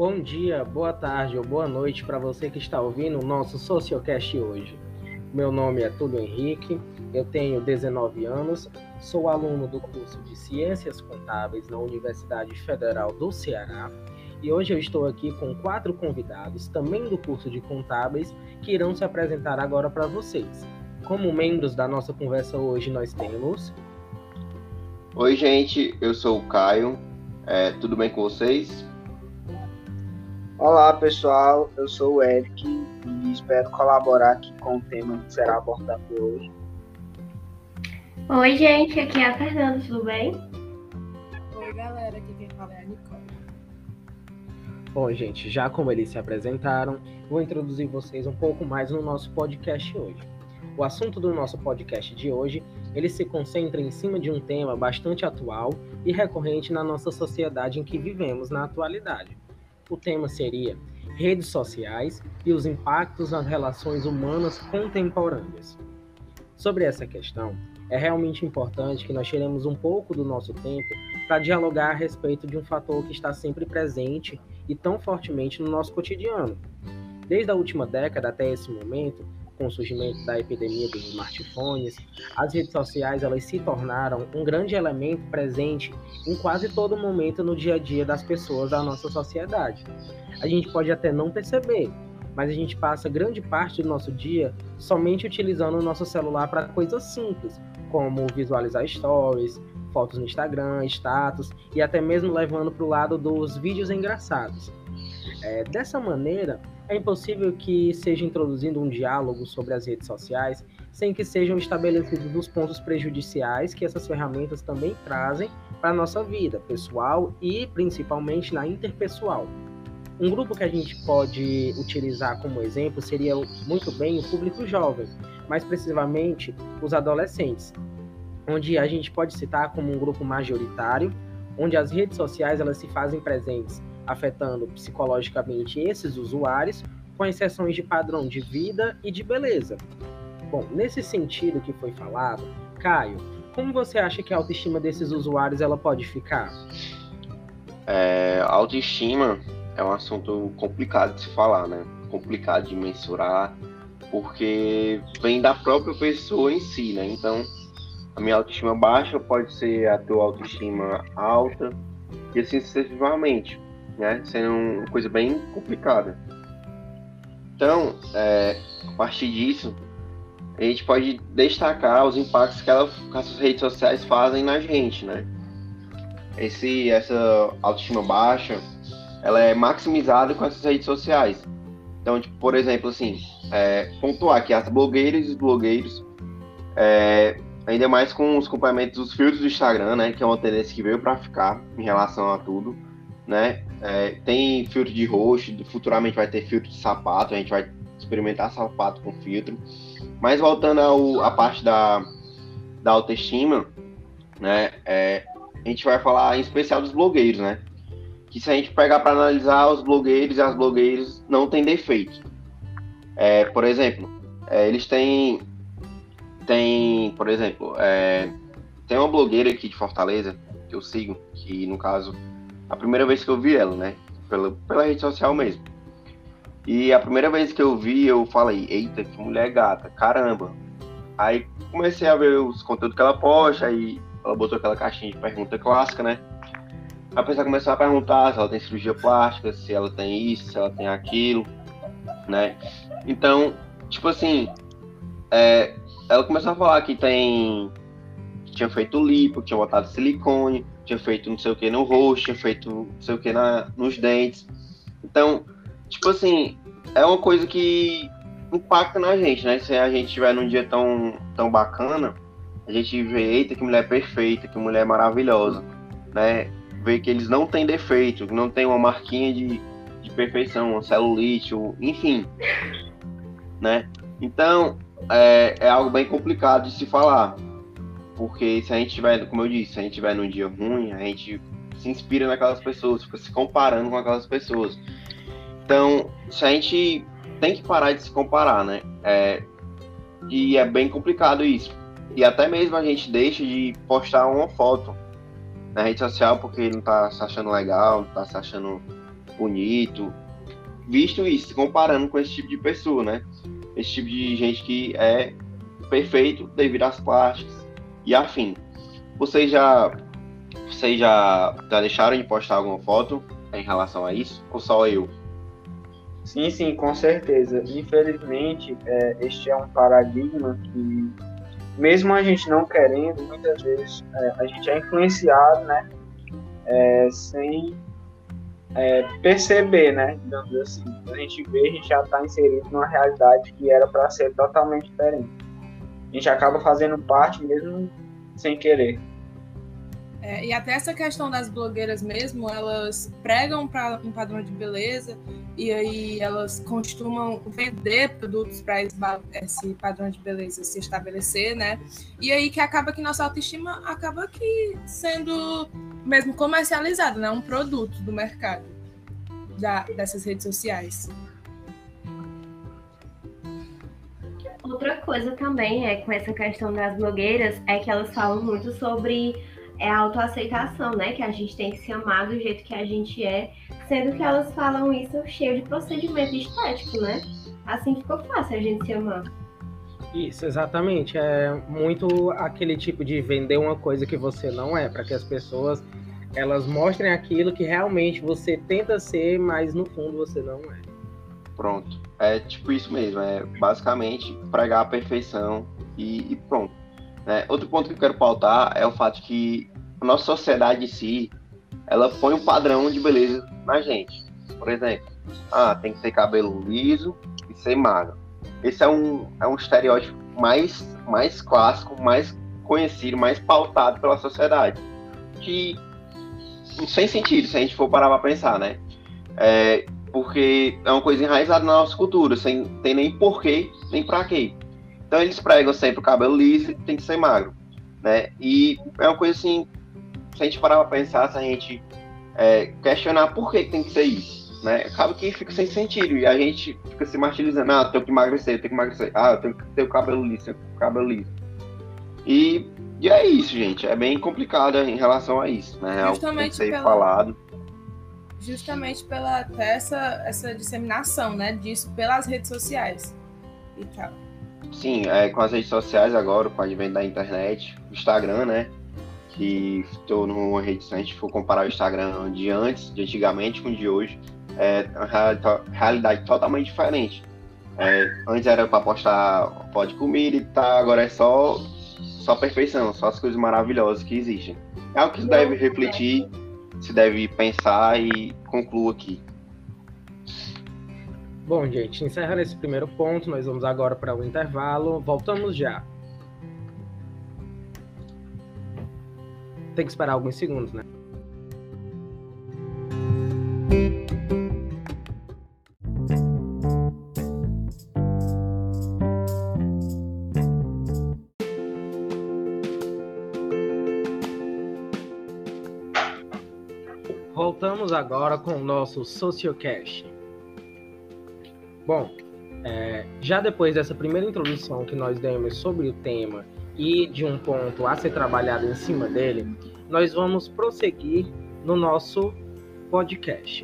Bom dia, boa tarde ou boa noite para você que está ouvindo o nosso Sociocast hoje. Meu nome é Túlio Henrique, eu tenho 19 anos, sou aluno do curso de Ciências Contábeis na Universidade Federal do Ceará e hoje eu estou aqui com quatro convidados, também do curso de Contábeis, que irão se apresentar agora para vocês. Como membros da nossa conversa hoje, nós temos. Oi, gente, eu sou o Caio, é, tudo bem com vocês? Olá, pessoal, eu sou o Eric e espero colaborar aqui com o tema que será abordado hoje. Oi, gente, aqui é a Fernanda, tudo bem? Oi, galera, aqui quem fala é a Nicole. Bom, gente, já como eles se apresentaram, vou introduzir vocês um pouco mais no nosso podcast hoje. O assunto do nosso podcast de hoje, ele se concentra em cima de um tema bastante atual e recorrente na nossa sociedade em que vivemos na atualidade o tema seria redes sociais e os impactos nas relações humanas contemporâneas. Sobre essa questão, é realmente importante que nós tiremos um pouco do nosso tempo para dialogar a respeito de um fator que está sempre presente e tão fortemente no nosso cotidiano. Desde a última década até esse momento, com o surgimento da epidemia dos smartphones, as redes sociais elas se tornaram um grande elemento presente em quase todo momento no dia a dia das pessoas da nossa sociedade. A gente pode até não perceber, mas a gente passa grande parte do nosso dia somente utilizando o nosso celular para coisas simples, como visualizar stories, fotos no Instagram, status e até mesmo levando para o lado dos vídeos engraçados. É, dessa maneira, é impossível que seja introduzido um diálogo sobre as redes sociais sem que sejam estabelecidos os pontos prejudiciais que essas ferramentas também trazem para a nossa vida pessoal e principalmente na interpessoal. Um grupo que a gente pode utilizar como exemplo seria muito bem o público jovem, mais precisamente os adolescentes, onde a gente pode citar como um grupo majoritário, onde as redes sociais elas se fazem presentes afetando psicologicamente esses usuários, com exceções de padrão de vida e de beleza. Bom, nesse sentido que foi falado, Caio, como você acha que a autoestima desses usuários ela pode ficar? É, autoestima é um assunto complicado de se falar, né? Complicado de mensurar, porque vem da própria pessoa em si, né? Então, a minha autoestima baixa pode ser a tua autoestima alta, e assim sucessivamente né? Sendo uma coisa bem complicada. Então, é, a partir disso, a gente pode destacar os impactos que, ela, que as redes sociais fazem na gente, né? Esse, essa autoestima baixa, ela é maximizada com essas redes sociais. Então, tipo, por exemplo, assim, é, pontuar que as blogueiras e os blogueiros, é, ainda mais com os complementos dos filtros do Instagram, né, que é uma tendência que veio para ficar em relação a tudo, né? É, tem filtro de rosto, futuramente vai ter filtro de sapato, a gente vai experimentar sapato com filtro. Mas voltando ao, à parte da, da autoestima, né? É, a gente vai falar em especial dos blogueiros, né? Que se a gente pegar para analisar os blogueiros e as blogueiras não tem defeito. É, por exemplo, é, eles têm por exemplo, é, tem uma blogueira aqui de Fortaleza que eu sigo, que no caso a primeira vez que eu vi ela, né? Pela, pela rede social mesmo. E a primeira vez que eu vi, eu falei, eita, que mulher gata, caramba. Aí comecei a ver os conteúdos que ela posta, aí ela botou aquela caixinha de pergunta clássica, né? A pessoa começou a perguntar se ela tem cirurgia plástica, se ela tem isso, se ela tem aquilo, né? Então, tipo assim, é, ela começou a falar que tem. que tinha feito lipo, que tinha botado silicone, tinha feito não sei o que no rosto, tinha feito não sei o que na, nos dentes. Então, tipo assim, é uma coisa que impacta na gente, né? Se a gente estiver num dia tão, tão bacana, a gente vê, eita, que mulher perfeita, que mulher maravilhosa, né? Vê que eles não têm defeito, que não tem uma marquinha de, de perfeição, uma celulite, ou, enfim, né? Então, é, é algo bem complicado de se falar, porque se a gente tiver, como eu disse, se a gente tiver num dia ruim, a gente se inspira naquelas pessoas, fica se comparando com aquelas pessoas. Então, se a gente tem que parar de se comparar, né? É, e é bem complicado isso. E até mesmo a gente deixa de postar uma foto na rede social porque não tá se achando legal, não tá se achando bonito. Visto isso, comparando com esse tipo de pessoa, né? Esse tipo de gente que é perfeito devido às plásticas e afim. Vocês já, vocês já, já deixaram de postar alguma foto em relação a isso? Ou só eu? Sim, sim, com certeza. Infelizmente, é, este é um paradigma que, mesmo a gente não querendo, muitas vezes é, a gente é influenciado, né? É, sem é, perceber, né? Digamos assim. A gente vê, a gente já está inserido numa realidade que era para ser totalmente diferente. A gente acaba fazendo parte mesmo sem querer. É, e até essa questão das blogueiras mesmo, elas pregam para um padrão de beleza e aí elas costumam vender produtos para esse padrão de beleza se estabelecer, né? E aí que acaba que nossa autoestima acaba que sendo mesmo comercializada, né? Um produto do mercado da, dessas redes sociais. Outra coisa também é com essa questão das blogueiras é que elas falam muito sobre é a autoaceitação, né? Que a gente tem que se amar do jeito que a gente é, sendo que elas falam isso cheio de procedimento estético, né? Assim ficou fácil a gente se amar. Isso, exatamente. É muito aquele tipo de vender uma coisa que você não é, para que as pessoas elas mostrem aquilo que realmente você tenta ser, mas no fundo você não é. Pronto. É tipo isso mesmo. É basicamente pregar a perfeição e, e pronto. É, outro ponto que eu quero pautar é o fato que a nossa sociedade em si, ela põe um padrão de beleza na gente. Por exemplo, ah, tem que ter cabelo liso e ser magro. Esse é um, é um estereótipo mais, mais clássico, mais conhecido, mais pautado pela sociedade. Que sem sentido, se a gente for parar para pensar, né? É, porque é uma coisa enraizada na nossa cultura, sem ter nem porquê, nem pra quê. Então eles pregam sempre o cabelo liso tem que ser magro, né? E é uma coisa assim, se a gente parar pra pensar, se a gente é, questionar por que tem que ser isso, né? Acaba que fica sem sentido e a gente fica se martirizando, ah, eu tenho que emagrecer, eu tenho que emagrecer, ah, eu tenho que ter o cabelo liso, tenho que ter o cabelo liso. E, e é isso, gente, é bem complicado em relação a isso, né? Justamente é o que pela... falado. Justamente pela essa, essa disseminação, né, disso pelas redes sociais e tal. Sim, é, com as redes sociais agora, com o advento da internet, o Instagram, né? Que estou numa rede, se a gente for comparar o Instagram de antes, de antigamente com o de hoje, é uma realidade totalmente diferente. É, antes era para postar pode comida e tá, agora é só, só perfeição, só as coisas maravilhosas que existem. É algo que deve refletir, se deve pensar e concluo aqui. Bom, gente, encerrando esse primeiro ponto, nós vamos agora para o intervalo. Voltamos já. Tem que esperar alguns segundos, né? Agora com o nosso Sociocast. Bom, é, já depois dessa primeira introdução que nós demos sobre o tema e de um ponto a ser trabalhado em cima dele, nós vamos prosseguir no nosso podcast.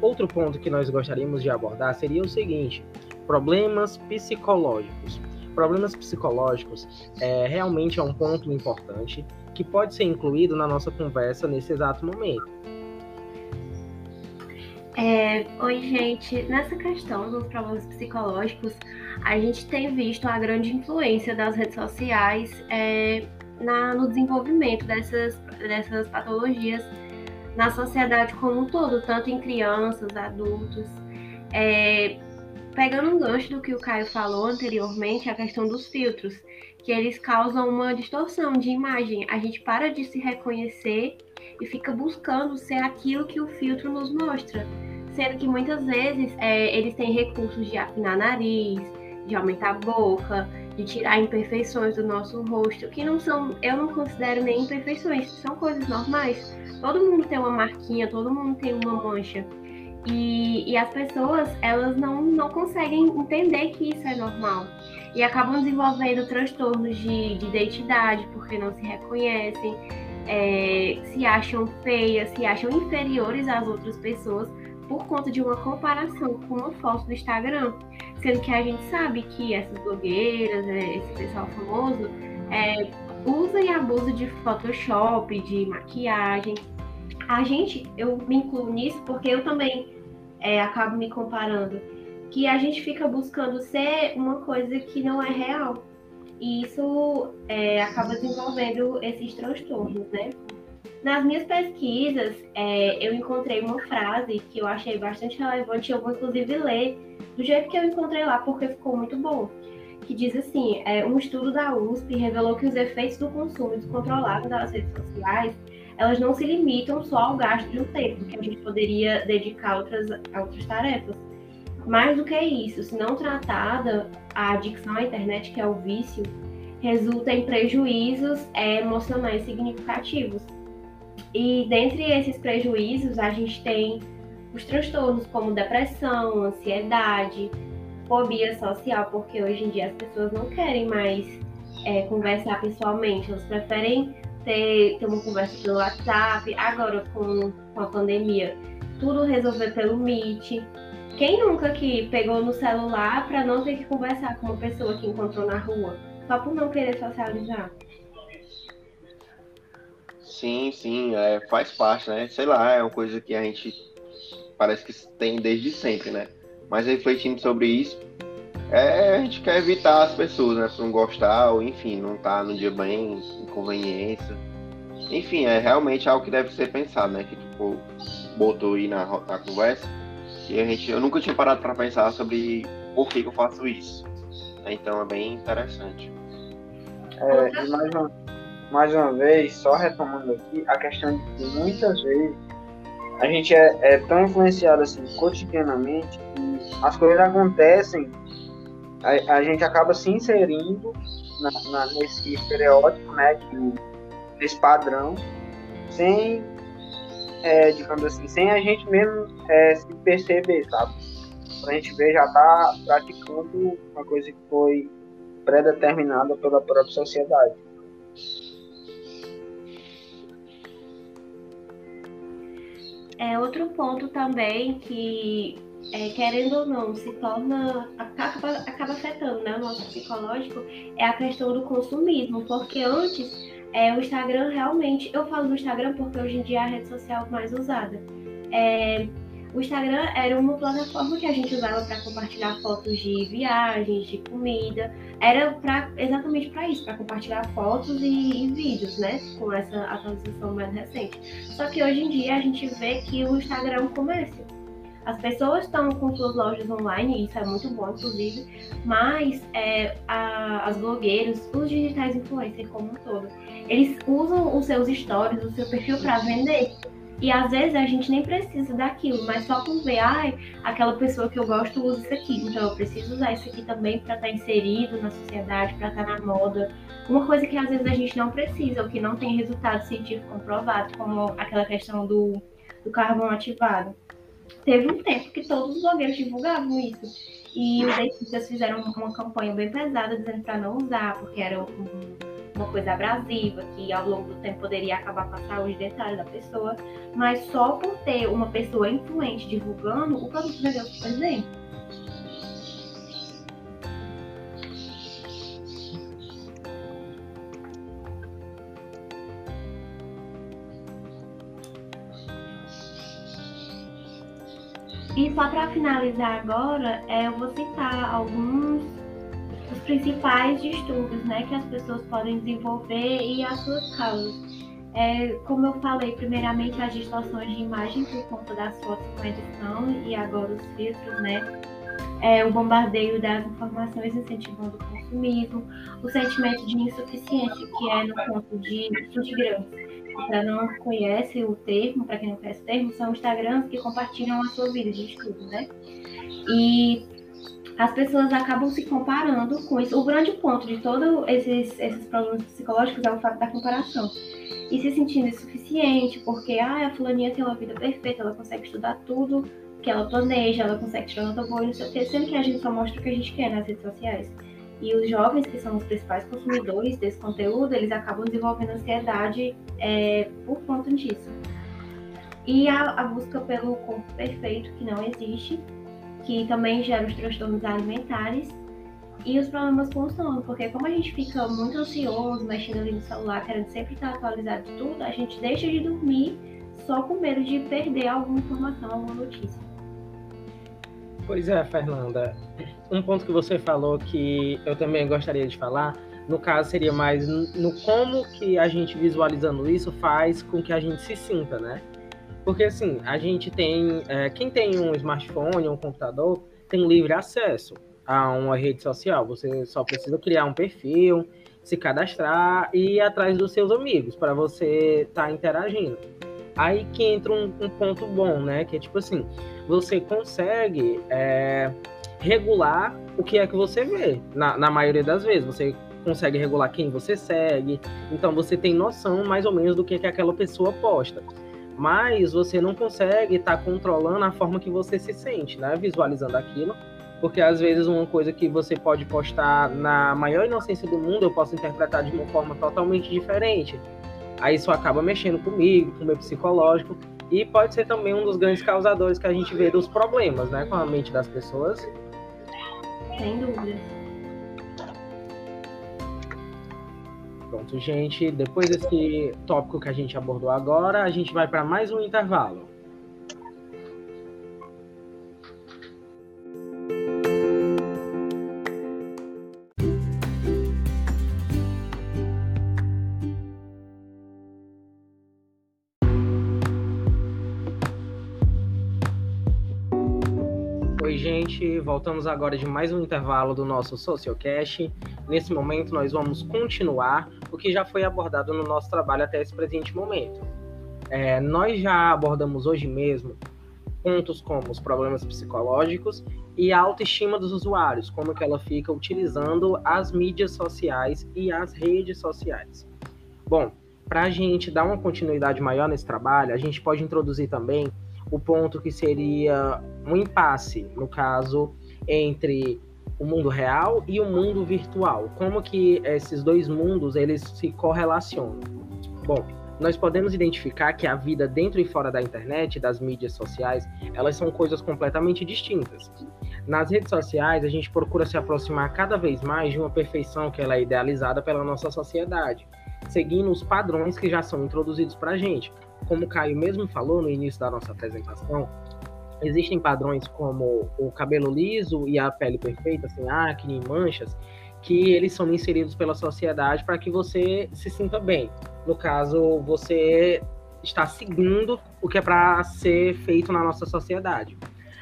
Outro ponto que nós gostaríamos de abordar seria o seguinte: problemas psicológicos. Problemas psicológicos é, realmente é um ponto importante que pode ser incluído na nossa conversa nesse exato momento. É, oi, gente. Nessa questão dos problemas psicológicos, a gente tem visto a grande influência das redes sociais é, na, no desenvolvimento dessas, dessas patologias na sociedade como um todo, tanto em crianças, adultos. É, pegando um gancho do que o Caio falou anteriormente, a questão dos filtros, que eles causam uma distorção de imagem. A gente para de se reconhecer e fica buscando ser aquilo que o filtro nos mostra. Sendo que muitas vezes é, eles têm recursos de afinar nariz, de aumentar a boca, de tirar imperfeições do nosso rosto, que não são, eu não considero nem imperfeições, são coisas normais. Todo mundo tem uma marquinha, todo mundo tem uma mancha. E, e as pessoas, elas não, não conseguem entender que isso é normal. E acabam desenvolvendo transtornos de, de identidade, porque não se reconhecem, é, se acham feias, se acham inferiores às outras pessoas, por conta de uma comparação com uma foto do Instagram, sendo que a gente sabe que essas blogueiras, né, esse pessoal famoso, é, usa e abusa de Photoshop, de maquiagem. A gente, eu me incluo nisso porque eu também é, acabo me comparando, que a gente fica buscando ser uma coisa que não é real. E isso é, acaba desenvolvendo esses transtornos, né? Nas minhas pesquisas, é, eu encontrei uma frase que eu achei bastante relevante, eu vou inclusive ler do jeito que eu encontrei lá, porque ficou muito bom. Que diz assim: é, um estudo da USP revelou que os efeitos do consumo descontrolado das redes sociais elas não se limitam só ao gasto de um tempo, que a gente poderia dedicar outras, a outras tarefas. Mais do que isso, se não tratada, a adicção à internet, que é o vício, resulta em prejuízos é, emocionais significativos. E dentre esses prejuízos, a gente tem os transtornos como depressão, ansiedade, fobia social, porque hoje em dia as pessoas não querem mais é, conversar pessoalmente, elas preferem ter, ter uma conversa pelo WhatsApp, agora com, com a pandemia, tudo resolver pelo Meet. Quem nunca que pegou no celular para não ter que conversar com uma pessoa que encontrou na rua, só por não querer socializar? Sim, sim, é, faz parte, né? Sei lá, é uma coisa que a gente parece que tem desde sempre, né? Mas refletindo sobre isso, é, a gente quer evitar as pessoas, né? Pra não gostar, ou enfim, não tá no dia bem, inconveniência. Enfim, é realmente algo que deve ser pensado, né? Que tipo, botou aí na, na conversa. A gente, eu nunca tinha parado para pensar sobre por que, que eu faço isso. Então é bem interessante. É, e mais uma, mais uma vez, só retomando aqui, a questão de que muitas vezes a gente é, é tão influenciado assim cotidianamente que as coisas acontecem a, a gente acaba se inserindo na, na, nesse estereótipo, né, de, padrão, sem, é, digamos assim, sem a gente mesmo é, se perceber, sabe? a gente ver, já tá praticando uma coisa que foi pré-determinada pela própria sociedade. É outro ponto também que é, querendo ou não, se torna. acaba, acaba afetando né, o nosso psicológico, é a questão do consumismo, porque antes é, o Instagram realmente. Eu falo do Instagram porque hoje em dia é a rede social mais usada. É, o Instagram era uma plataforma que a gente usava para compartilhar fotos de viagens, de comida. Era pra, exatamente para isso, para compartilhar fotos e, e, vídeos, né? Com essa atualização mais recente. Só que hoje em dia a gente vê que o Instagram é um comércio. As pessoas estão com suas lojas online, isso é muito bom, inclusive, mas é, a, as blogueiras, os digitais influencers como um todo, eles usam os seus stories, o seu perfil para vender. E às vezes a gente nem precisa daquilo, mas só por ver, ai, aquela pessoa que eu gosto usa isso aqui, então eu preciso usar isso aqui também para estar tá inserido na sociedade, para estar tá na moda. Uma coisa que às vezes a gente não precisa, ou que não tem resultado científico comprovado, como aquela questão do, do carbono ativado teve um tempo que todos os blogueiros divulgavam isso. E os dentistas fizeram uma campanha bem pesada dizendo para não usar, porque era um, uma coisa abrasiva, que ao longo do tempo poderia acabar com a saúde dentária da pessoa. Mas só por ter uma pessoa influente divulgando, o produto vendeu super bem. Só para finalizar agora, é, eu vou citar alguns dos principais distúrbios né, que as pessoas podem desenvolver e as suas causas. É, como eu falei, primeiramente as distorções de imagem por conta das fotos com edição e agora os filtros, né? É, o bombardeio das informações incentivando o consumismo, o sentimento de insuficiência, que é no ponto de Instagram para não conhece o termo, para quem não conhece o termo, são Instagrams que compartilham a sua vida de estudo, né? E as pessoas acabam se comparando com isso. O grande ponto de todos esses, esses problemas psicológicos é o fato da comparação. E se sentindo insuficiente, porque ah, a fulaninha tem uma vida perfeita, ela consegue estudar tudo que ela planeja, ela consegue tirar nota boa e não sei o quê, sendo que a gente só mostra o que a gente quer nas redes sociais. E os jovens, que são os principais consumidores desse conteúdo, eles acabam desenvolvendo ansiedade é, por conta disso. E a, a busca pelo corpo perfeito, que não existe, que também gera os transtornos alimentares e os problemas com o sono, porque como a gente fica muito ansioso, mexendo ali no celular, querendo sempre estar atualizado de tudo, a gente deixa de dormir só com medo de perder alguma informação, alguma notícia. Pois é, Fernanda. Um ponto que você falou que eu também gostaria de falar, no caso seria mais no como que a gente visualizando isso faz com que a gente se sinta, né? Porque assim, a gente tem. É, quem tem um smartphone, um computador, tem livre acesso a uma rede social. Você só precisa criar um perfil, se cadastrar e ir atrás dos seus amigos para você estar tá interagindo. Aí que entra um, um, ponto bom, né? Que é tipo assim, você consegue é, regular o que é que você vê. Na, na maioria das vezes, você consegue regular quem você segue. Então você tem noção mais ou menos do que, que aquela pessoa posta. Mas você não consegue estar tá controlando a forma que você se sente, né? Visualizando aquilo porque às vezes uma coisa que você pode postar na maior inocência do mundo, eu posso interpretar de uma forma totalmente diferente. Aí isso acaba mexendo comigo, com o meu psicológico, e pode ser também um dos grandes causadores que a gente vê dos problemas, né, com a mente das pessoas. Sem dúvida. Pronto, gente, depois desse tópico que a gente abordou agora, a gente vai para mais um intervalo. Gente, voltamos agora de mais um intervalo do nosso Socialcast. Nesse momento, nós vamos continuar o que já foi abordado no nosso trabalho até esse presente momento. É, nós já abordamos hoje mesmo pontos como os problemas psicológicos e a autoestima dos usuários, como que ela fica utilizando as mídias sociais e as redes sociais. Bom, para a gente dar uma continuidade maior nesse trabalho, a gente pode introduzir também o ponto que seria um impasse, no caso, entre o mundo real e o mundo virtual. Como que esses dois mundos eles se correlacionam? Bom, nós podemos identificar que a vida dentro e fora da internet, das mídias sociais, elas são coisas completamente distintas. Nas redes sociais, a gente procura se aproximar cada vez mais de uma perfeição que ela é idealizada pela nossa sociedade, seguindo os padrões que já são introduzidos para a gente como o Caio mesmo falou no início da nossa apresentação, existem padrões como o cabelo liso e a pele perfeita, sem acne, manchas, que eles são inseridos pela sociedade para que você se sinta bem. No caso, você está seguindo o que é para ser feito na nossa sociedade.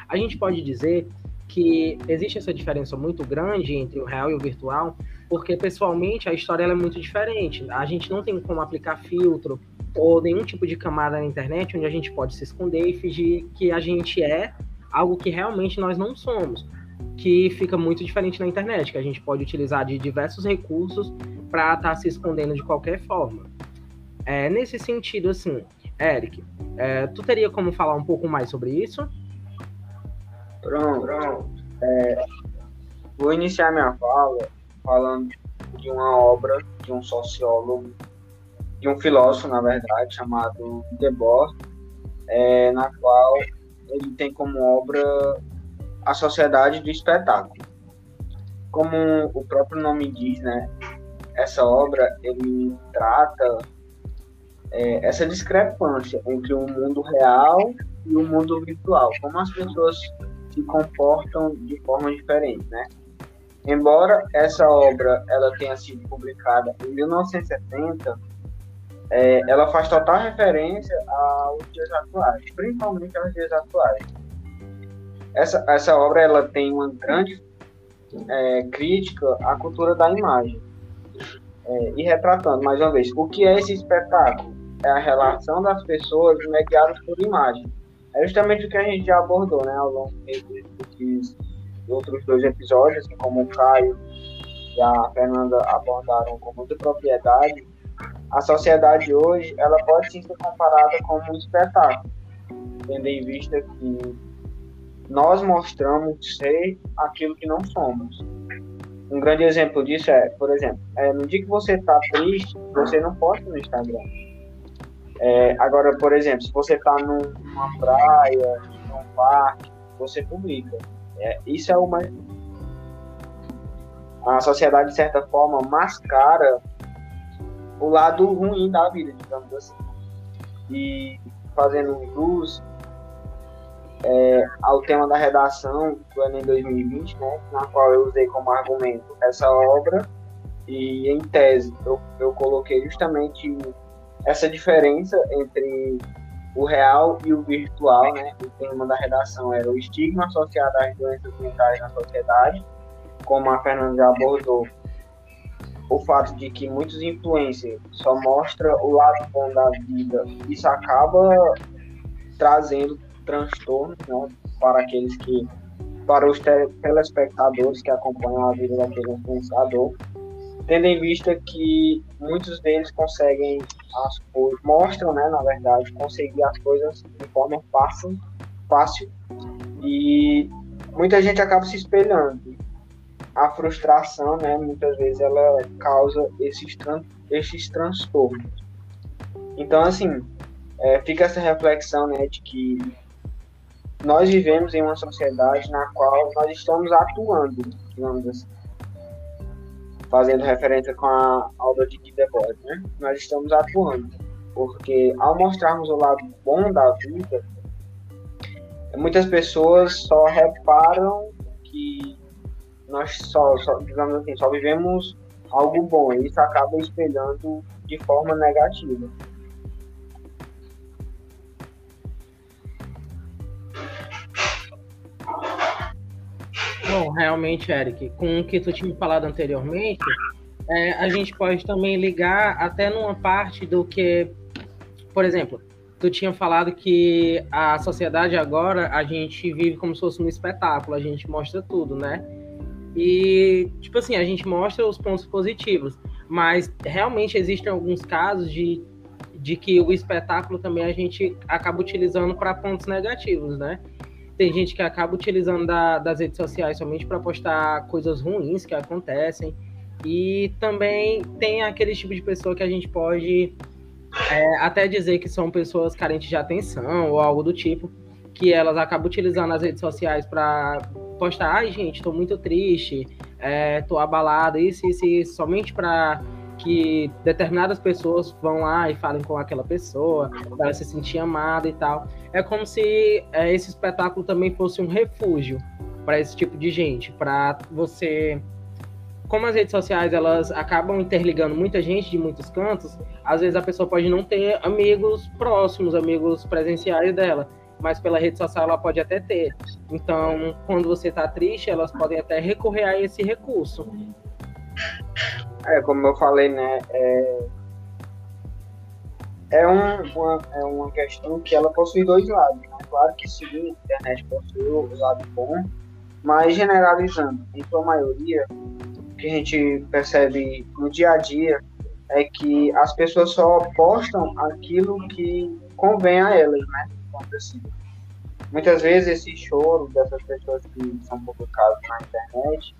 A gente pode dizer que existe essa diferença muito grande entre o real e o virtual, porque pessoalmente a história é muito diferente. A gente não tem como aplicar filtro, ou nenhum tipo de camada na internet onde a gente pode se esconder e fingir que a gente é algo que realmente nós não somos, que fica muito diferente na internet, que a gente pode utilizar de diversos recursos para estar tá se escondendo de qualquer forma. É, nesse sentido, assim, Eric, é, tu teria como falar um pouco mais sobre isso? Pronto, pronto. É, vou iniciar minha fala falando de uma obra de um sociólogo de um filósofo, na verdade, chamado Debord, é, na qual ele tem como obra a sociedade do espetáculo. Como o próprio nome diz, né, essa obra ele trata é, essa discrepância entre o mundo real e o mundo virtual, como as pessoas se comportam de forma diferente, né? Embora essa obra ela tenha sido publicada em 1970, é, ela faz total referência aos dias atuais, principalmente aos dias atuais. Essa, essa obra ela tem uma grande é, crítica à cultura da imagem. É, e retratando, mais uma vez, o que é esse espetáculo? É a relação das pessoas mediadas por imagem. É justamente o que a gente já abordou né, ao longo desses outros dois episódios, assim como o Caio e a Fernanda abordaram com muita propriedade a sociedade hoje ela pode sim ser comparada como um espetáculo, tendo em vista que nós mostramos ser aquilo que não somos. Um grande exemplo disso é, por exemplo, é, no dia que você está triste, você não posta no Instagram. É, agora, por exemplo, se você está num, numa praia, num parque, você publica. É, isso é mais. A sociedade, de certa forma, mascara o lado ruim da vida, digamos assim. E fazendo luz é, ao tema da redação do Enem 2020, né, na qual eu usei como argumento essa obra, e em tese eu, eu coloquei justamente essa diferença entre o real e o virtual, né? O tema da redação era o estigma associado às doenças mentais na sociedade, como a Fernanda já abordou, o fato de que muitos influencers só mostram o lado bom da vida, isso acaba trazendo transtornos né, para aqueles que, para os telespectadores que acompanham a vida daquele influenciador, tendo em vista que muitos deles conseguem as coisas, mostram, né, na verdade, conseguir as coisas de forma fácil, fácil e muita gente acaba se espelhando. A frustração, né, muitas vezes ela causa esses, tran esses transtornos. Então, assim, é, fica essa reflexão, né, de que nós vivemos em uma sociedade na qual nós estamos atuando, digamos assim fazendo referência com a obra de Guy Debord, né? Nós estamos atuando, porque ao mostrarmos o lado bom da vida, muitas pessoas só reparam que nós só, só digamos assim, só vivemos algo bom e isso acaba espelhando de forma negativa. Realmente, Eric, com o que tu tinha falado anteriormente, é, a gente pode também ligar até numa parte do que, por exemplo, tu tinha falado que a sociedade agora a gente vive como se fosse um espetáculo, a gente mostra tudo, né? E, tipo assim, a gente mostra os pontos positivos, mas realmente existem alguns casos de, de que o espetáculo também a gente acaba utilizando para pontos negativos, né? Tem gente que acaba utilizando da, das redes sociais somente para postar coisas ruins que acontecem. E também tem aquele tipo de pessoa que a gente pode é, até dizer que são pessoas carentes de atenção ou algo do tipo, que elas acabam utilizando as redes sociais para postar, ai gente, estou muito triste, estou é, abalado, isso, isso, isso, somente para que determinadas pessoas vão lá e falem com aquela pessoa, para se sentir amada e tal. É como se é, esse espetáculo também fosse um refúgio para esse tipo de gente, para você como as redes sociais elas acabam interligando muita gente de muitos cantos, às vezes a pessoa pode não ter amigos próximos, amigos presenciais dela, mas pela rede social ela pode até ter. Então, quando você está triste, elas podem até recorrer a esse recurso. É, como eu falei, né? É, é, um, uma, é uma questão que ela possui dois lados. Né? Claro que sim, a internet possui o lado bom, mas generalizando, em sua maioria, o que a gente percebe no dia a dia é que as pessoas só postam aquilo que convém a elas, né? Assim. Muitas vezes esse choro dessas pessoas que são publicadas na internet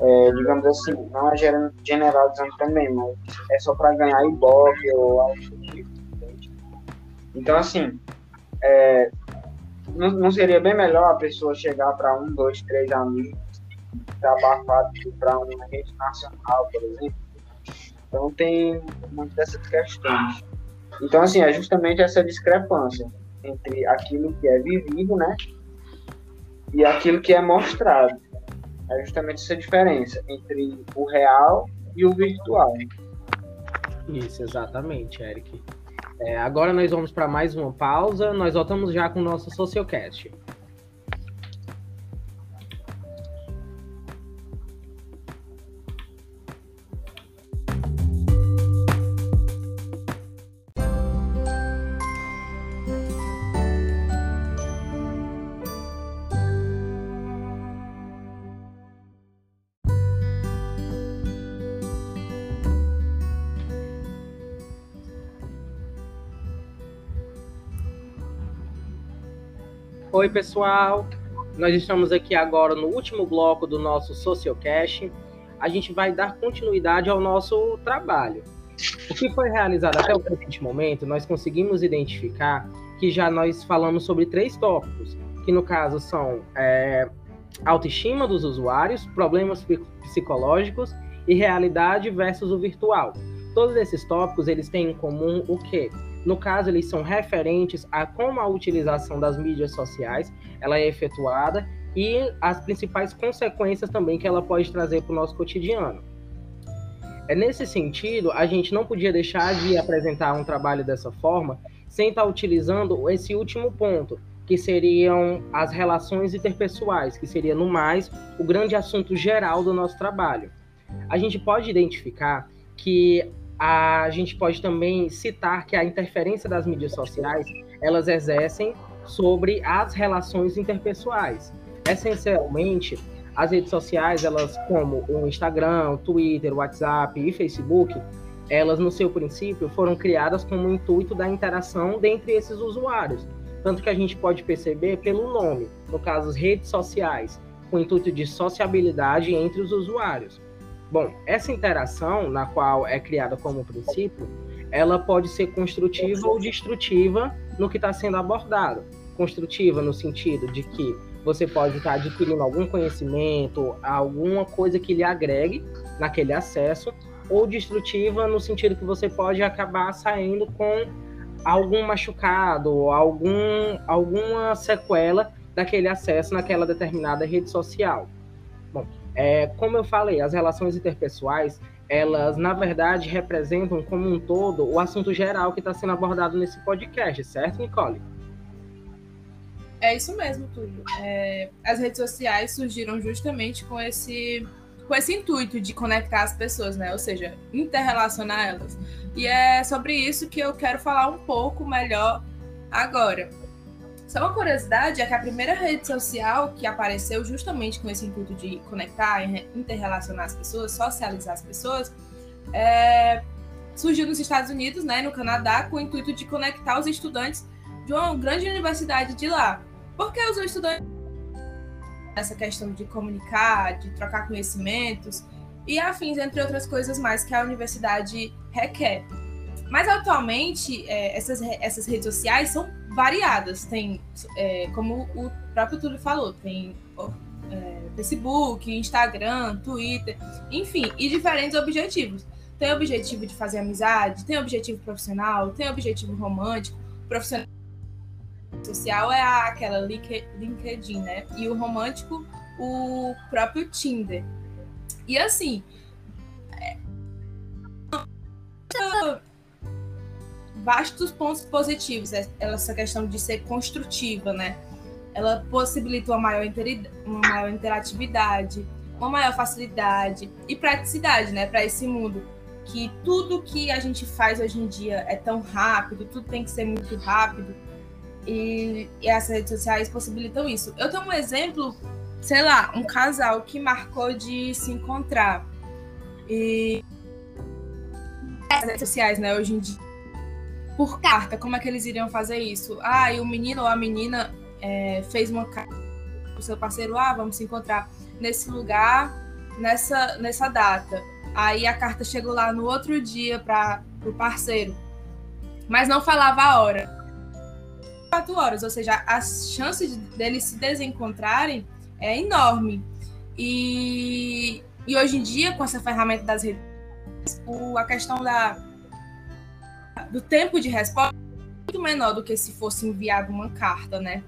é, digamos assim, não é generalizando também, mas é só para ganhar ibope ou algo do tipo. Então, assim, é, não, não, seria bem melhor a pessoa chegar para um, dois, três amigos abafado para uma rede nacional, por exemplo? Então, tem muitas dessas questões. Então, assim, é justamente essa discrepância entre aquilo que é vivido, né? E aquilo que é mostrado. É justamente essa diferença entre o real e o virtual. Isso, exatamente, Eric. É, agora nós vamos para mais uma pausa. Nós voltamos já com o nosso Sociocast. Oi, pessoal. Nós estamos aqui agora no último bloco do nosso Sociocast. A gente vai dar continuidade ao nosso trabalho. O que foi realizado até o presente momento, nós conseguimos identificar que já nós falamos sobre três tópicos, que no caso são é, autoestima dos usuários, problemas psicológicos e realidade versus o virtual. Todos esses tópicos eles têm em comum o quê? No caso, eles são referentes a como a utilização das mídias sociais ela é efetuada e as principais consequências também que ela pode trazer para o nosso cotidiano. É nesse sentido, a gente não podia deixar de apresentar um trabalho dessa forma sem estar utilizando esse último ponto, que seriam as relações interpessoais, que seria no mais o grande assunto geral do nosso trabalho. A gente pode identificar que a gente pode também citar que a interferência das mídias sociais elas exercem sobre as relações interpessoais. Essencialmente, as redes sociais, elas como o Instagram, o Twitter, o WhatsApp e Facebook, elas no seu princípio foram criadas como o intuito da interação dentre esses usuários. Tanto que a gente pode perceber pelo nome, no caso, as redes sociais, com o intuito de sociabilidade entre os usuários. Bom, essa interação, na qual é criada como princípio, ela pode ser construtiva ou destrutiva no que está sendo abordado. Construtiva no sentido de que você pode estar tá adquirindo algum conhecimento, alguma coisa que lhe agregue naquele acesso, ou destrutiva no sentido que você pode acabar saindo com algum machucado, algum, alguma sequela daquele acesso naquela determinada rede social. É, como eu falei, as relações interpessoais, elas, na verdade, representam como um todo o assunto geral que está sendo abordado nesse podcast, certo, Nicole? É isso mesmo, Túlio. É, as redes sociais surgiram justamente com esse, com esse intuito de conectar as pessoas, né? Ou seja, interrelacionar elas. E é sobre isso que eu quero falar um pouco melhor agora. Só uma curiosidade é que a primeira rede social que apareceu justamente com esse intuito de conectar, interrelacionar as pessoas, socializar as pessoas, é, surgiu nos Estados Unidos, né, no Canadá, com o intuito de conectar os estudantes de uma grande universidade de lá. Porque os estudantes essa questão de comunicar, de trocar conhecimentos e afins, entre outras coisas mais que a universidade requer. Mas atualmente, é, essas, essas redes sociais são variadas. Tem, é, como o próprio Túlio falou, tem é, Facebook, Instagram, Twitter, enfim, e diferentes objetivos. Tem objetivo de fazer amizade, tem objetivo profissional, tem objetivo romântico, profissional social é aquela LinkedIn, né? E o romântico, o próprio Tinder. E assim, é, vastos pontos positivos é, essa questão de ser construtiva, né? Ela possibilita uma maior, uma maior interatividade, uma maior facilidade e praticidade, né, para esse mundo que tudo que a gente faz hoje em dia é tão rápido, tudo tem que ser muito rápido e, e as redes sociais possibilitam isso. Eu tenho um exemplo, sei lá, um casal que marcou de se encontrar e as redes sociais, né, hoje em dia por carta, como é que eles iriam fazer isso? Ah, e o menino ou a menina é, fez uma carta pro seu parceiro, ah, vamos se encontrar nesse lugar, nessa, nessa data. Aí a carta chegou lá no outro dia para o parceiro, mas não falava a hora. Quatro horas, ou seja, as chances deles se desencontrarem é enorme. E, e hoje em dia, com essa ferramenta das redes, a questão da do tempo de resposta muito menor do que se fosse enviado uma carta, né?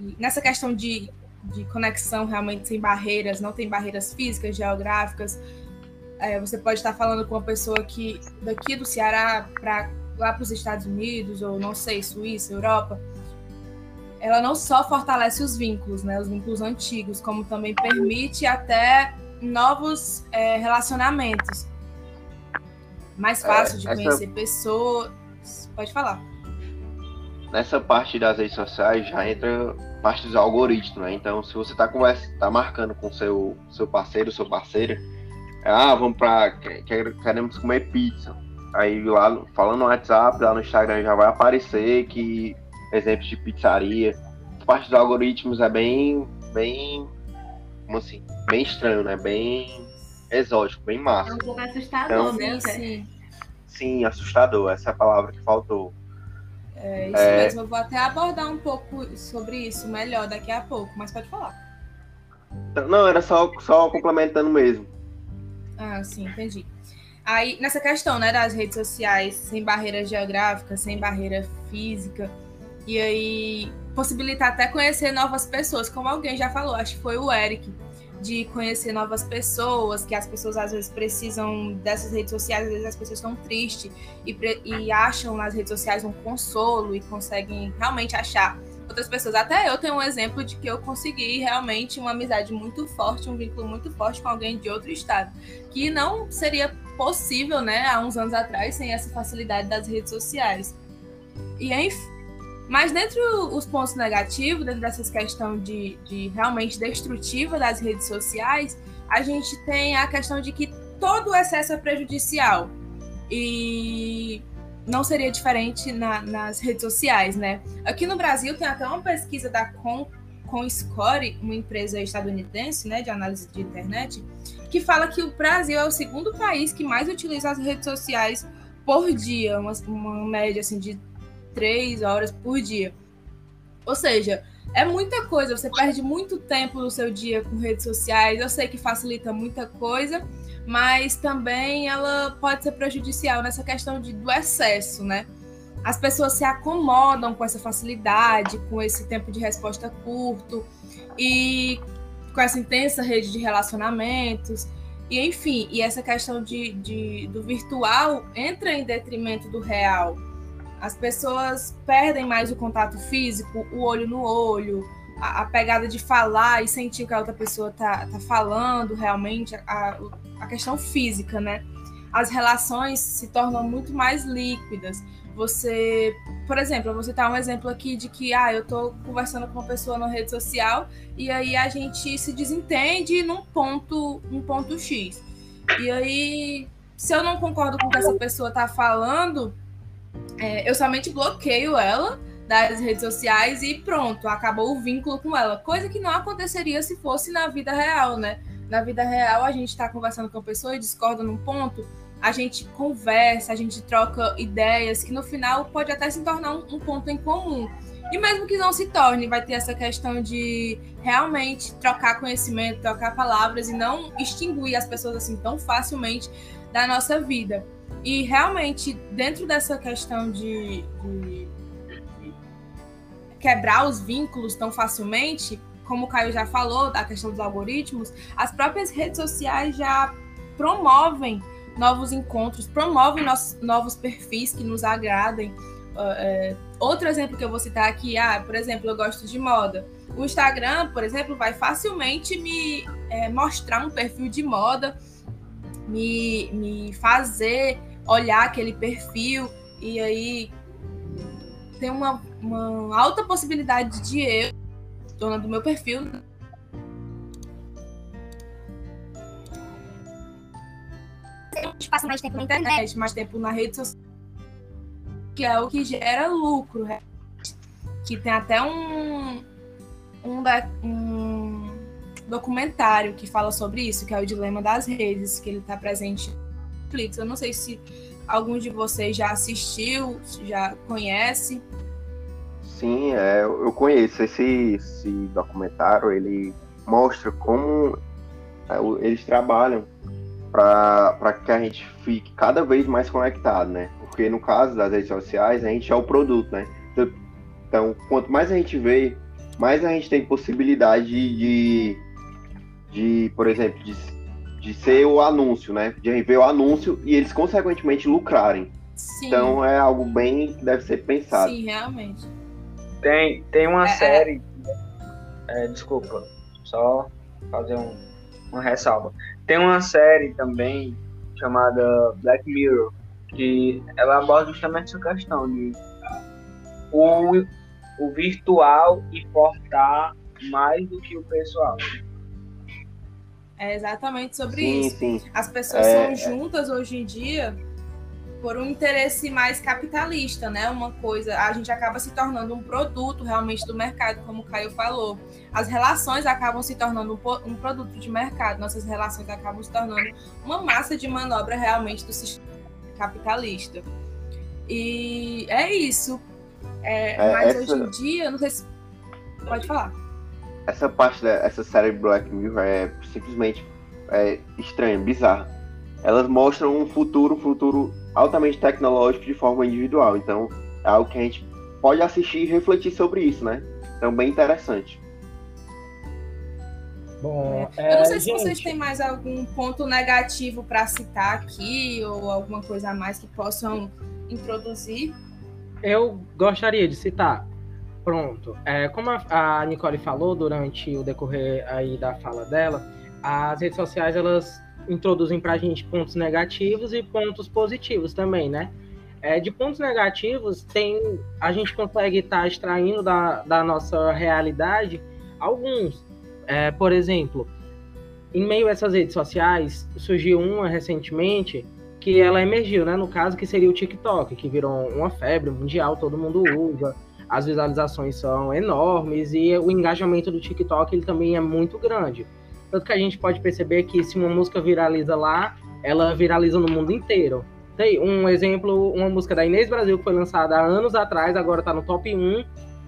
E nessa questão de, de conexão realmente sem barreiras, não tem barreiras físicas, geográficas. É, você pode estar falando com uma pessoa que daqui do Ceará para lá para os Estados Unidos ou não sei Suíça, Europa. Ela não só fortalece os vínculos, né, os vínculos antigos, como também permite até novos é, relacionamentos mais é, fácil é, de conhecer essa... pessoas. Pode falar. Nessa parte das redes sociais já entra parte dos algoritmos, né? Então, se você está tá marcando com seu seu parceiro, sua parceira, ah, vamos para queremos comer pizza. Aí lá falando no WhatsApp, lá no Instagram já vai aparecer que exemplos de pizzaria. Parte dos algoritmos é bem bem como assim, bem estranho, né? Bem exótico, bem massa. É um pouco assustador, então, né? Sim. sim, assustador. Essa é a palavra que faltou. É isso é... mesmo. Eu vou até abordar um pouco sobre isso melhor daqui a pouco, mas pode falar. Não, era só, só complementando mesmo. Ah, sim, entendi. Aí, nessa questão, né, das redes sociais, sem barreira geográfica, sem barreira física, e aí possibilitar até conhecer novas pessoas, como alguém já falou, acho que foi o Eric, de conhecer novas pessoas, que as pessoas às vezes precisam dessas redes sociais, às vezes as pessoas estão tristes e, e acham nas redes sociais um consolo e conseguem realmente achar outras pessoas. Até eu tenho um exemplo de que eu consegui realmente uma amizade muito forte, um vínculo muito forte com alguém de outro estado, que não seria possível, né, há uns anos atrás, sem essa facilidade das redes sociais. E enfim. Mas dentro os pontos negativos, dentro dessas questão de, de realmente destrutiva das redes sociais, a gente tem a questão de que todo excesso é prejudicial. E não seria diferente na, nas redes sociais, né? Aqui no Brasil tem até uma pesquisa da Com, ComScore, uma empresa estadunidense, né, de análise de internet, que fala que o Brasil é o segundo país que mais utiliza as redes sociais por dia, uma, uma média assim de três horas por dia. Ou seja, é muita coisa, você perde muito tempo no seu dia com redes sociais. Eu sei que facilita muita coisa, mas também ela pode ser prejudicial nessa questão de, do excesso, né? As pessoas se acomodam com essa facilidade, com esse tempo de resposta curto e com essa intensa rede de relacionamentos. E enfim, e essa questão de, de, do virtual entra em detrimento do real. As pessoas perdem mais o contato físico, o olho no olho, a, a, pegada de falar e sentir o que a outra pessoa tá, tá falando realmente, a, a questão física, né? As relações se tornam muito mais líquidas. Você, por exemplo, você tá um exemplo aqui de que ah, eu tô conversando com uma pessoa na rede social e aí a gente se desentende num ponto, um ponto X. E aí, se eu não concordo com o que essa pessoa tá falando, é, eu somente bloqueio ela das redes sociais e pronto, acabou o vínculo com ela. Coisa que não aconteceria se fosse na vida real, né? Na vida real, a gente está conversando com a pessoa e discorda num ponto, a gente conversa, a gente troca ideias, que no final pode até se tornar um, um ponto em comum. E mesmo que não se torne, vai ter essa questão de realmente trocar conhecimento, trocar palavras e não extinguir as pessoas assim tão facilmente da nossa vida. E realmente, dentro dessa questão de, de quebrar os vínculos tão facilmente, como o Caio já falou, da questão dos algoritmos, as próprias redes sociais já promovem novos encontros, promovem nossos, novos perfis que nos agradem. Uh, outro exemplo que eu vou citar aqui, ah, por exemplo, eu gosto de moda. O Instagram, por exemplo, vai facilmente me é, mostrar um perfil de moda, me, me fazer olhar aquele perfil e aí tem uma, uma alta possibilidade de eu, dona do meu perfil, passa mais tempo na internet, mais tempo na rede social, que é o que gera lucro, né? que tem até um, um, um documentário que fala sobre isso, que é o dilema das redes, que ele está presente no Netflix. Eu não sei se algum de vocês já assistiu, já conhece. Sim, é, eu conheço esse, esse documentário. Ele mostra como é, eles trabalham para que a gente fique cada vez mais conectado, né? Porque no caso das redes sociais, a gente é o produto, né? Então, quanto mais a gente vê, mais a gente tem possibilidade de, de, de por exemplo, de de ser o anúncio, né? De ver o anúncio e eles consequentemente lucrarem. Sim. Então é algo bem que deve ser pensado. Sim, realmente. Tem, tem uma é, é. série. É, desculpa, só fazer um, uma ressalva. Tem uma série também chamada Black Mirror, que ela aborda justamente essa questão de o, o virtual importar mais do que o pessoal. É exatamente sobre sim, isso. Sim. As pessoas é, são juntas hoje em dia por um interesse mais capitalista, né? Uma coisa, a gente acaba se tornando um produto realmente do mercado, como o Caio falou. As relações acabam se tornando um, um produto de mercado, nossas relações acabam se tornando uma massa de manobra realmente do sistema capitalista. E é isso. É, É, mas essa- hoje em dia, não sei se. Pode falar. Essa parte dessa série Black Mirror é simplesmente é, estranha, bizarra. Elas mostram um futuro, um futuro altamente tecnológico de forma individual. Então, é algo que a gente pode assistir e refletir sobre isso, né? Então, bem interessante. Bom, Eu é, não sei se gente, vocês têm mais algum ponto negativo para citar aqui, ou alguma coisa a mais que possam introduzir. Eu gostaria de citar. Pronto. É, como a, a Nicole falou durante o decorrer aí da fala dela, as redes sociais elas introduzem pra gente pontos negativos e pontos positivos também, né? É, de pontos negativos, tem a gente consegue estar extraindo da, da nossa realidade alguns. É, por exemplo, em meio a essas redes sociais, surgiu uma recentemente que ela emergiu, né? No caso, que seria o TikTok, que virou uma febre mundial, todo mundo usa, as visualizações são enormes e o engajamento do TikTok ele também é muito grande. Tanto que a gente pode perceber que se uma música viraliza lá, ela viraliza no mundo inteiro. Tem um exemplo, uma música da Inês Brasil que foi lançada há anos atrás, agora está no top 1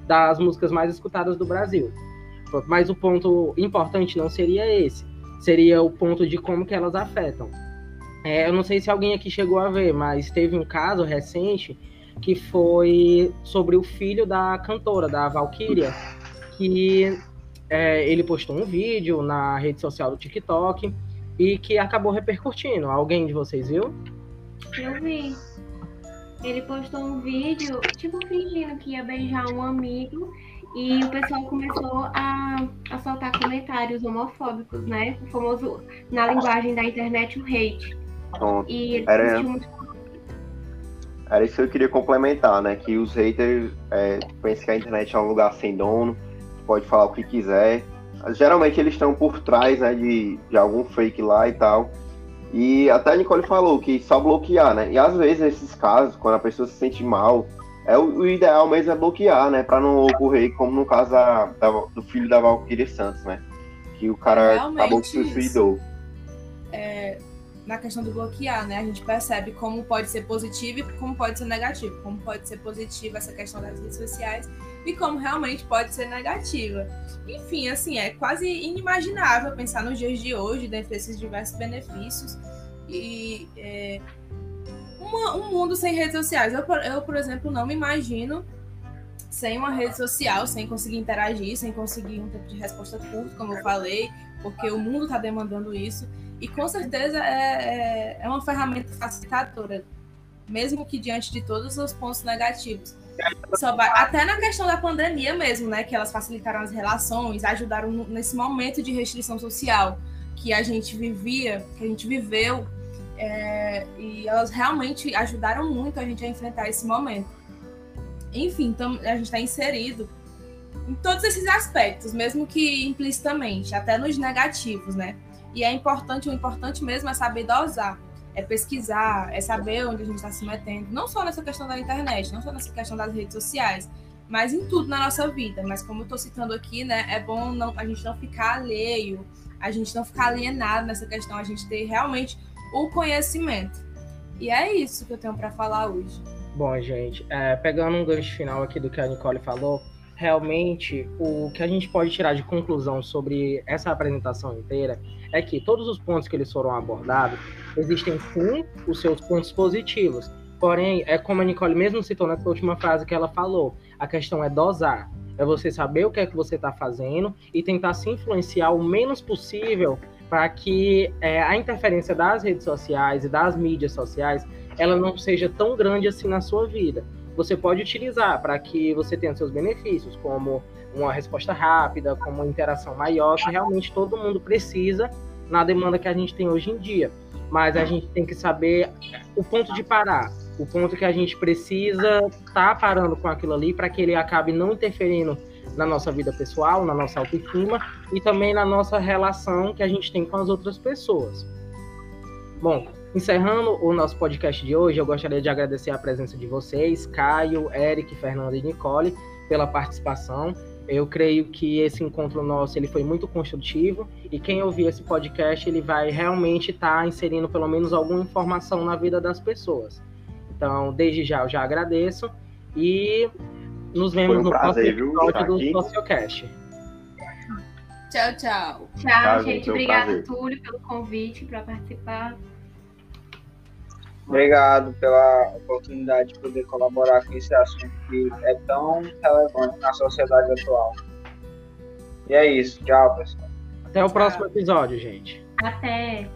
das músicas mais escutadas do Brasil. Mas o ponto importante não seria esse, seria o ponto de como que elas afetam. É, eu não sei se alguém aqui chegou a ver, mas teve um caso recente que foi sobre o filho da cantora, da Valkyria, que é, ele postou um vídeo na rede social do TikTok e que acabou repercutindo. Alguém de vocês viu? Eu vi. Ele postou um vídeo, tipo, fingindo que ia beijar um amigo. E o pessoal começou a, a soltar comentários homofóbicos, né? O famoso, na linguagem da internet, o hate. Pronto. E ele Era- sentiu muito Era isso que eu queria complementar, né? Que os haters é, pensam que a internet é um lugar sem dono, pode falar o que quiser. Geralmente eles estão por trás né, de, de algum fake lá e tal. E até a Nicole falou que só bloquear, né? E às vezes nesses casos, quando a pessoa se sente mal, é o, o ideal mesmo é bloquear, né? Pra não ocorrer como no caso da, da- do filho da Valkyrie Santos, né? Que o cara Realmente acabou que se suicidou. Na questão do bloquear, né? A gente percebe como pode ser positivo e como pode ser negativo. Como pode ser positiva essa questão das redes sociais e como realmente pode ser negativa. Enfim, assim, é quase inimaginável pensar nos dias de hoje, dentro desses diversos benefícios. E é, uma- um mundo sem redes sociais. Eu, eu, por exemplo, não me imagino sem uma rede social, sem conseguir interagir, sem conseguir um tempo de resposta curto, como eu falei, porque o mundo está demandando isso. E com certeza é, é, é uma ferramenta facilitadora, mesmo que diante de todos os pontos negativos. Vai- até na questão da pandemia mesmo, né? Que elas facilitaram as relações, ajudaram nesse momento de restrição social que a gente vivia, que a gente viveu, é, e elas realmente ajudaram muito a gente a enfrentar esse momento. Enfim, então a gente está inserido em todos esses aspectos, mesmo que implicitamente, até nos negativos, né? E é importante, o importante mesmo é saber dosar, é pesquisar, é saber onde a gente está se metendo, não só nessa questão da internet, não só nessa questão das redes sociais, mas em tudo na nossa vida. Mas como eu estou citando aqui, né, é bom não, a gente não ficar alheio, a gente não ficar alienado nessa questão, a gente ter realmente o conhecimento. E é isso que eu tenho para falar hoje. Bom, gente, é, pegando um gancho final aqui do que a Nicole falou, realmente o que a gente pode tirar de conclusão sobre essa apresentação inteira é que todos os pontos que eles foram abordados existem sim os seus pontos positivos. Porém, é como a Nicole mesmo citou nessa última frase que ela falou, a questão é dosar. É você saber o que é que você está fazendo e tentar se influenciar o menos possível para que é, a interferência das redes sociais e das mídias sociais ela não seja tão grande assim na sua vida. Você pode utilizar para que você tenha seus benefícios, como uma resposta rápida, como uma interação maior, que realmente todo mundo precisa na demanda que a gente tem hoje em dia. Mas a gente tem que saber o ponto de parar, o ponto que a gente precisa estar tá parando com aquilo ali para que ele acabe não interferindo na nossa vida pessoal, na nossa autoestima e também na nossa relação que a gente tem com as outras pessoas. Bom, Encerrando o nosso podcast de hoje, eu gostaria de agradecer a presença de vocês, Caio, Eric, Fernando e Nicole, pela participação. Eu creio que esse encontro nosso ele foi muito construtivo e quem ouvir esse podcast ele vai realmente estar tá inserindo pelo menos alguma informação na vida das pessoas. Então, desde já eu já agradeço e nos vemos um no prazer, próximo episódio do Sociocast. Tchau, tchau. Tchau, gente. Obrigado, Túlio, pelo convite para participar. Obrigado pela oportunidade de poder colaborar com esse assunto que é tão relevante na sociedade atual. E é isso. Tchau, pessoal. Até o próximo episódio, gente. Até.